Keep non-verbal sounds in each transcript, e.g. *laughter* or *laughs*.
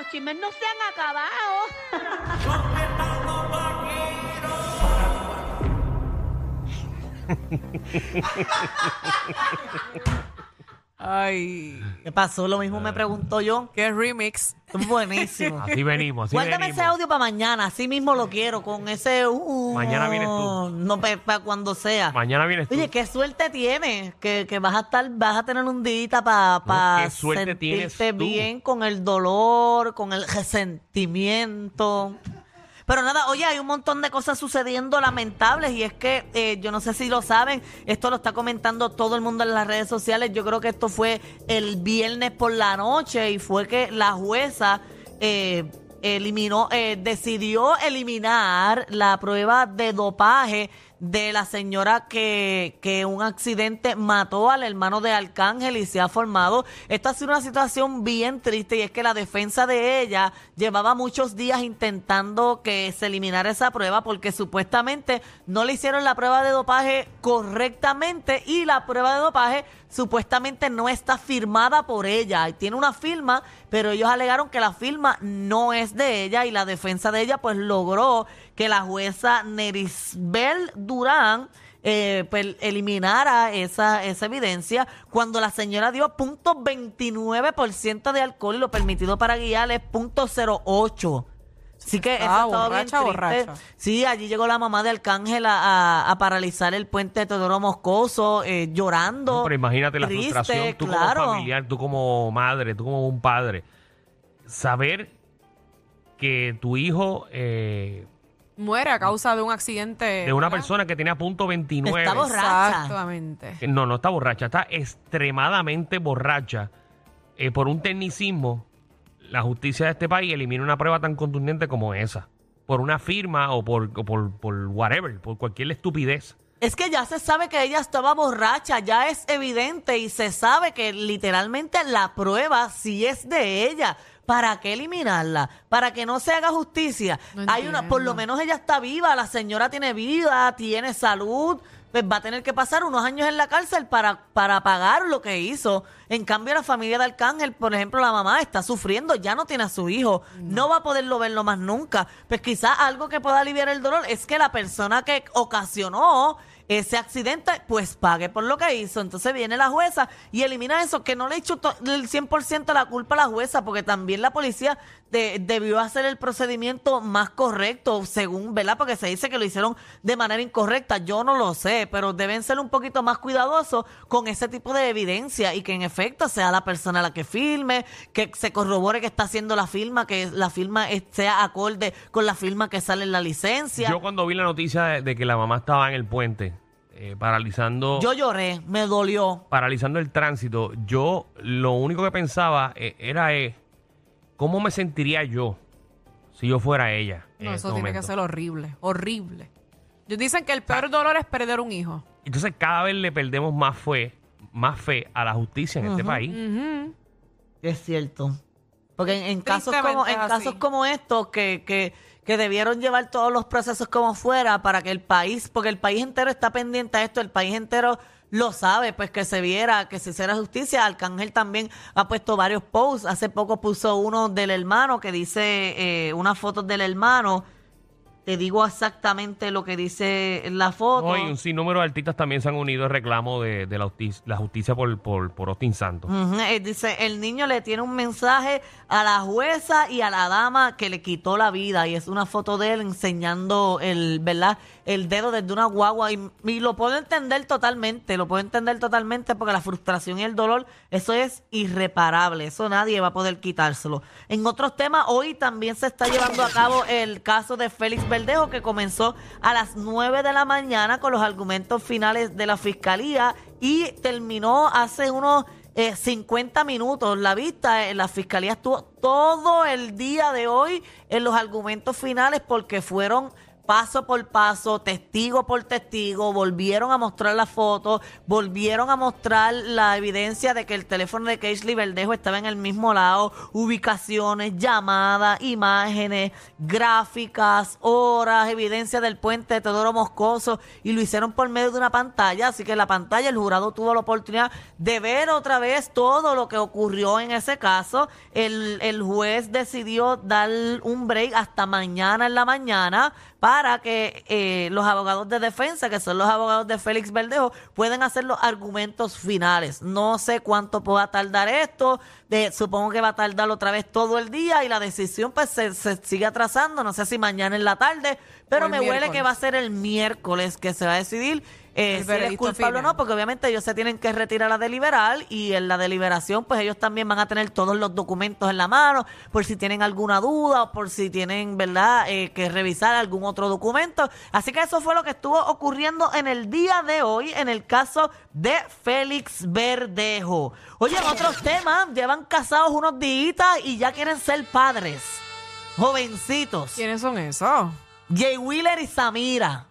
los chismes no se han acabado. *laughs* Ay, ¿Qué pasó? Lo mismo me pregunto yo. qué remix. Buenísimo. *laughs* Así venimos, así Guárdame venimos. ese audio para mañana, así mismo lo quiero, con ese... uh, Mañana vienes tú. No, para cuando sea. Mañana vienes tú. Oye, qué suerte tienes, que, que vas a estar, vas a tener un día para No, qué suerte tienes sentirte tú. bien con el dolor, con el resentimiento. Pero nada, oye, hay un montón de cosas sucediendo lamentables y es que eh, yo no sé si lo saben, esto lo está comentando todo el mundo en las redes sociales. Yo creo que esto fue el viernes por la noche y fue que la jueza eh, eliminó, eh, decidió eliminar la prueba de dopaje de la señora que, que un accidente mató al hermano de Arcángel y se ha formado. Esta ha sido una situación bien triste y es que la defensa de ella llevaba muchos días intentando que se eliminara esa prueba porque supuestamente no le hicieron la prueba de dopaje correctamente y la prueba de dopaje supuestamente no está firmada por ella. Tiene una firma, pero ellos alegaron que la firma no es de ella y la defensa de ella pues logró que la jueza Nerisbel Durán eh, pues, eliminara esa, esa evidencia cuando la señora dio punto .29% de alcohol y lo permitido para guiar es punto .08. Así que eso Ah, estaba bien borracha, triste. borracha. Sí, allí llegó la mamá de Arcángel a, a- a paralizar el puente de Teodoro Moscoso, eh, llorando. No, pero imagínate la triste, frustración, tú claro. como familiar, tú como madre, tú como un padre, saber que tu hijo eh, Muere a causa de un accidente. de una ¿verdad? persona que tenía punto 29, Está borracha. Exactamente. no, no está borracha, está extremadamente borracha eh, por un tecnicismo, la justicia de este país elimina una prueba tan contundente como esa, por una firma o por, o por, por whatever, por cualquier estupidez. Es que ya se sabe que ella estaba borracha, ya es evidente y se sabe que literalmente la prueba sí es de ella. ¿Para qué eliminarla? Para que no se haga justicia. No Hay una, por lo menos ella está viva, la señora tiene vida, tiene salud, pues va a tener que pasar unos años en la cárcel para, para pagar lo que hizo. En cambio, la familia de Arcángel, por ejemplo, la mamá está sufriendo, ya no tiene a su hijo, no, va a poderlo verlo más nunca. Pues quizás algo que pueda aliviar el dolor es que la persona que ocasionó ese accidente, pues pague por lo que hizo. Entonces viene la jueza y elimina eso, que no le echo to- el 100% la culpa a la jueza, porque también la policía de- debió hacer el procedimiento más correcto, según, ¿verdad? Porque se dice que lo hicieron de manera incorrecta. Yo no lo sé, pero deben ser un poquito más cuidadosos con ese tipo de evidencia y que en efecto sea la persona la que filme, que se corrobore que está haciendo la firma, que la firma sea acorde con la firma que sale en la licencia. Yo cuando vi la noticia de que la mamá estaba en el puente, eh, paralizando... Yo lloré, me dolió. paralizando el tránsito, yo lo único que pensaba eh, era eh, cómo me sentiría yo si yo fuera ella. en No, este eso tiene que ser horrible. Horrible. Ellos dicen que el peor dolor es perder un hijo. Entonces cada vez le perdemos más fe, más fe a la justicia en este país. Ujú. Es cierto. Porque en, en casos como en es casos como estos que, que, que debieron llevar todos los procesos como fuera para que el país, porque el país entero está pendiente a esto, el país entero lo sabe, pues que se viera, que se hiciera justicia. Arcángel también ha puesto varios posts. Hace poco puso uno del hermano que dice eh, una foto del hermano. Te digo exactamente lo que dice la foto. No, y un sinnúmero de artistas también se han unido al reclamo de, de la, justicia, la justicia por, por, por Austin Santos. Eh, Dice, el niño le tiene un mensaje a la jueza y a la dama que le quitó la vida y es una foto de él enseñando el, ¿verdad? El dedo desde una guagua y, y lo puedo entender totalmente, lo puedo entender totalmente porque la frustración y el dolor, eso es irreparable, eso nadie va a poder quitárselo. En otros temas, hoy también se está llevando a cabo el caso de Félix Verdejo que comenzó a las 9 de la mañana con los argumentos finales de la fiscalía y terminó hace unos eh, 50 minutos. La vista en la fiscalía estuvo todo el día de hoy en los argumentos finales porque fueron paso por paso, testigo por testigo, volvieron a mostrar las fotos, volvieron a mostrar la evidencia de que el teléfono de Cashley Verdejo estaba en el mismo lado, ubicaciones, llamadas, imágenes, gráficas, horas, evidencia del puente de Teodoro Moscoso y lo hicieron por medio de una pantalla, así que en la pantalla el jurado tuvo la oportunidad de ver otra vez todo lo que ocurrió en ese caso. El, el juez decidió dar un break hasta mañana en la mañana para que eh, los abogados de defensa, que son los abogados de Félix Verdejo, puedan hacer los argumentos finales. No sé cuánto pueda tardar esto, de, supongo que va a tardar otra vez todo el día y la decisión pues se, se sigue atrasando, no sé si mañana en la tarde, pero me huele que va a ser el miércoles que se va a decidir eh, si es culpable o no, porque obviamente ellos se tienen que retirar a deliberar y en la deliberación pues ellos también van a tener todos los documentos en la mano por si tienen alguna duda o por si tienen, ¿verdad?, eh, que revisar algún otro documento. Así que eso fue lo que estuvo ocurriendo en el día de hoy en el caso de Félix Verdejo. Oye, en otros temas, llevan casados unos días y ya quieren ser padres. Jovencitos. ¿Quiénes son esos? Jay Wheeler y Samira.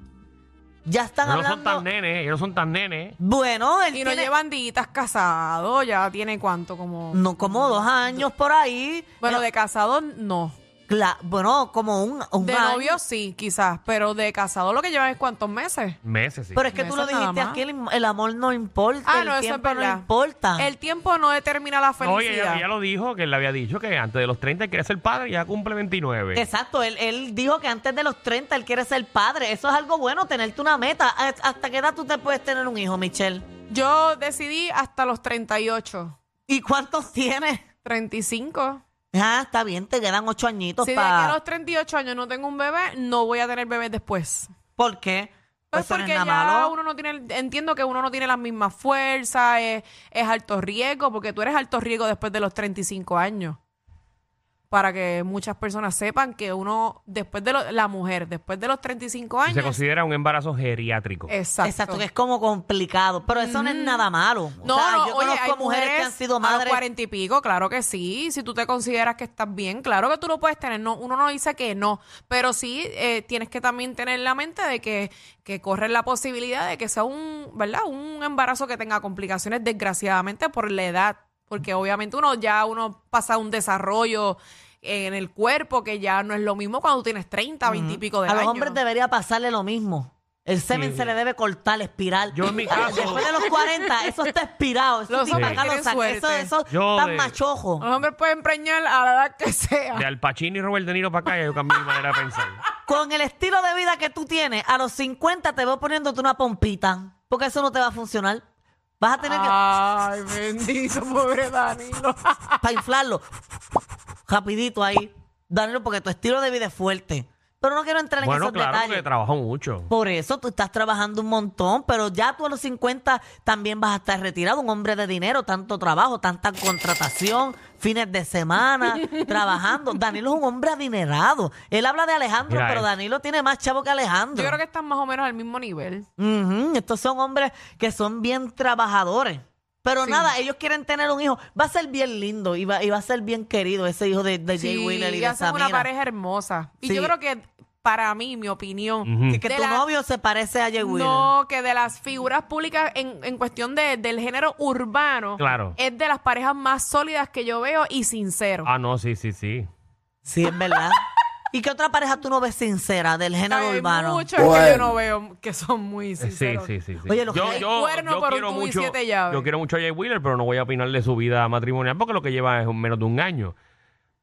Ya están Ellos no son hablando. tan nenes, ellos no son tan nenes. Bueno, él Y no tiene- llevan ditas casados, ya tiene cuánto, como... No, como dos años por ahí. Bueno, de casado no. Cla- bueno, como un, un De año. novio sí, quizás, pero de casado lo que llevan es cuántos meses. Meses, sí. Pero es que tú lo nada dijiste más. aquí, el, el amor no importa, Ah, el no, eso es tiempo no verdad. importa. El tiempo no determina la No, ella, felicidad. ella lo dijo, que él le había dicho que antes de los 30 quiere ser padre y ya cumple 29. Exacto, él, él dijo que antes de los 30 él quiere ser padre. Eso es algo bueno, tenerte una meta. ¿A- ¿Hasta qué edad tú te puedes tener un hijo, Michelle? Yo decidí hasta los 38, ¿Y cuántos tienes? 35. Ah, está bien, te quedan ocho añitos Si de aquí a para... los 38 años no tengo un bebé, no voy a tener bebé después. ¿Por qué? Pues Eso no es porque ya nada malo. uno no tiene, entiendo que uno no tiene las mismas fuerzas, es, es alto riesgo, porque tú eres alto riesgo después de los 35 años. Para que muchas personas sepan que uno, después de lo- la mujer, después de los 35 Y se años. considera un embarazo geriátrico. Exacto. Exacto, que es como complicado, pero eso no es nada malo. O No, sea, no, yo oye, conozco hay mujeres que han sido a los madres 40 y pico, claro que sí. Si tú te consideras que estás bien, claro que tú lo puedes tener. No, uno no dice que no, pero sí eh, tienes que también tener en la mente de que, que corre la posibilidad de que sea un, ¿verdad? Un embarazo que tenga complicaciones, desgraciadamente, por la edad. Porque obviamente uno ya uno pasa un desarrollo en el cuerpo que ya no es lo mismo cuando tienes 30, 20 y pico de A los años. hombres debería pasarle lo mismo. El semen Sí. se le debe cortar, espiral. Yo en mi *laughs* caso- Después de los 40, eso está expirado. Eso Los sí, hombres acá lo tienen saca. suerte. Eso, eso Yo de- machojo. Los hombres pueden preñar a la edad que sea. De Al Pacino y Robert De Niro para acá, ya yo cambié mi manera de pensar. Con el estilo de vida que tú tienes, a los 50 te veo poniéndote una pompita. Porque eso no te va a funcionar. Vas a tener que. Ay, bendito, pobre Danilo. *laughs* para inflarlo. Rapidito ahí. Danilo, porque tu estilo de vida es fuerte. Pero no quiero entrar en Bueno, esos claro, detalles. porque trabajo mucho. Por eso tú estás trabajando un montón, pero ya tú a los 50 también vas a estar retirado, un hombre de dinero, tanto trabajo, tanta contratación, fines de semana, *laughs* trabajando. Danilo es un hombre adinerado. Él habla de Alejandro, Mira pero. Danilo tiene más chavo que Alejandro. Yo creo que están más o menos al mismo nivel. Estos son hombres que son bien trabajadores. Pero Sí. nada, ellos quieren tener un hijo. Va a ser bien lindo y va, y va a ser bien querido ese hijo de, de Jay Sí, Wheeler y y de hacen Samira. una pareja hermosa. Y Sí. yo creo que para mí, mi opinión. Que, tu la- novio se parece a Jay Wheeler. no, que de las figuras públicas en, en cuestión de, del género urbano, Claro. es de las parejas más sólidas que yo veo y sincero. Ah, no, sí, sí, sí. Sí, es verdad. *laughs* ¿Y qué otra pareja tú no ves sincera del género Hay urbano? muchos que yo no veo que son muy Eh, Sí, sinceros. sí, sí, sí. Oye, lo que yo, hay yo, cuerno yo por un quiero tubo y mucho, siete llaves. yo quiero mucho a Jay Wheeler, pero no voy a opinar de su vida matrimonial porque lo que lleva es un- menos de un año.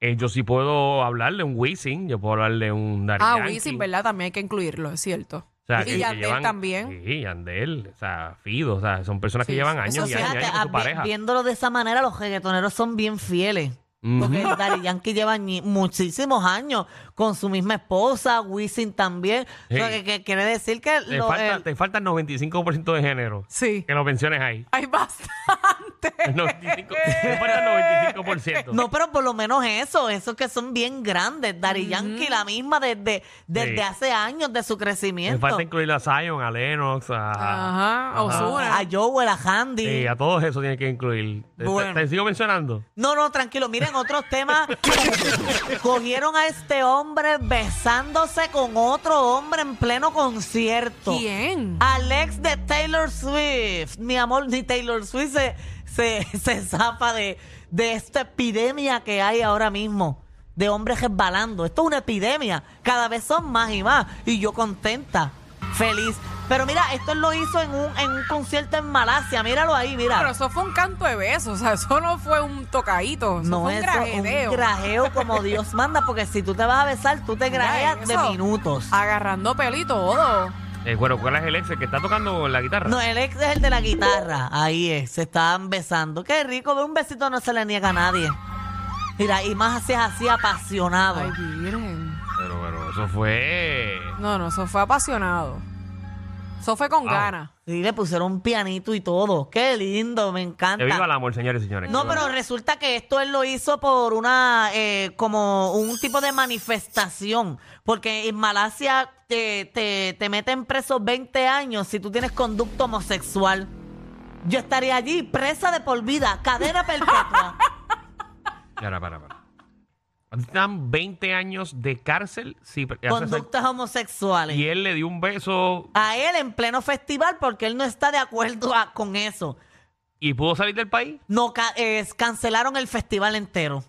Eh, yo sí puedo hablar de un Wisin, yo puedo hablar de un Daddy Ah, Yankee. Wisin, ¿verdad? También hay que incluirlo, es cierto. O sea, y que- que Yandel llevan- también. Sí, Yandel, o sea, Fido, o sea, son personas que Sí, llevan eso años y sí, años, y Fíjate, años con ah, su vi- pareja. viéndolo de esa manera, los reggaetoneros son bien fieles. Porque Daddy Yankee lleva muchísimos años con su misma esposa, Wisin también. O sea, Sí. que, que quiere decir que Te, lo- falta, el- te falta el 95% de género. Sí. Que lo menciones ahí. Hay bastante. *laughs* El 95, te falta el 95%. No, pero por lo menos eso, esos que son bien grandes. Daddy Yankee, la misma desde, desde Sí. hace años de su Me crecimiento. falta incluir a Zion, a Lennox, a, Ajá. A Joel, a Handy. Sí, a todos eso tiene que incluir. ¿Te- te-. ¿Te, sigo mencionando? No, no, tranquilo. Miren, en otros temas, cogieron a este hombre besándose con otro hombre en pleno concierto. ¿Quién? Alex de Taylor Swift. Mi amor, ni Taylor Swift se, se, se zafa de, de esta epidemia que hay ahora mismo. De hombres resbalando. Esto es una epidemia. Cada vez son más y más. Y yo contenta, feliz. Pero mira, esto él lo hizo en un, en un concierto en Malasia. Míralo ahí, mira. Pero eso fue un canto de besos, o sea, eso no fue un tocadito, eso no fue un es grajeteo. un grajeo como Dios manda, porque si tú te vas a besar, tú te grajeas de eso. minutos. Agarrando pelo y todo. Eh, bueno, ¿cuál es el ex el que está tocando la guitarra? No, el ex es el de la guitarra. Ahí es, se estaban besando. Qué rico, de un besito no se le niega a nadie. Mira, y más es así apasionado. Ay, virgen. Pero, pero eso fue. No, no, eso fue apasionado. Eso fue con Wow. ganas. Sí, le pusieron un pianito y todo. Qué lindo, me Que encanta. viva el amor, señores y señores. No, Que viva pero el- resulta que esto él lo hizo por una, eh, como un tipo de manifestación. Porque en Malasia te, te, te meten preso 20 años si tú tienes conducto homosexual. Yo estaría allí presa de por vida, cadena perpetua. *laughs* Para, para, para. Están 20 años de cárcel hace- Conductas homosexuales. y él le dio un beso A él en pleno festival porque él no está de acuerdo a- con eso. y pudo salir del país. No, ca- cancelaron el festival entero.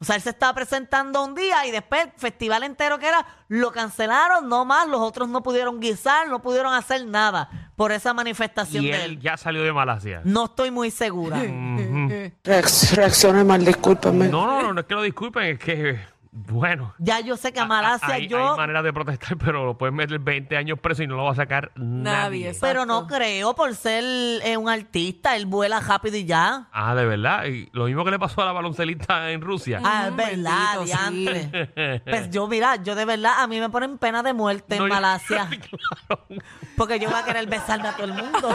O sea, él se estaba presentando un día y después el festival entero que era, lo cancelaron, no más, los otros no pudieron guisar, no pudieron hacer nada por esa manifestación Y de él él. ya salió de Malasia. No estoy muy segura. *laughs* Ujú. Reacc- Reaccione mal, discúlpame. No, no, no, no es que lo disculpen, es que, bueno. Ya yo sé que a Malasia hay, yo... hay maneras de protestar, *laughs* pero lo pueden meter 20 años preso y no lo va a sacar nadie. Pero no creo por ser eh, un artista, él vuela rápido y ya. Ah, de verdad. Y lo mismo que le pasó a la baloncelista en Rusia. Ah, es Mm, verdad, bendito, sí. diantre. *laughs* Pues yo, mira, yo de verdad, a mí me ponen pena de muerte No, en yo- Malasia. *laughs* Claro. Porque yo voy a querer besarme a todo el mundo.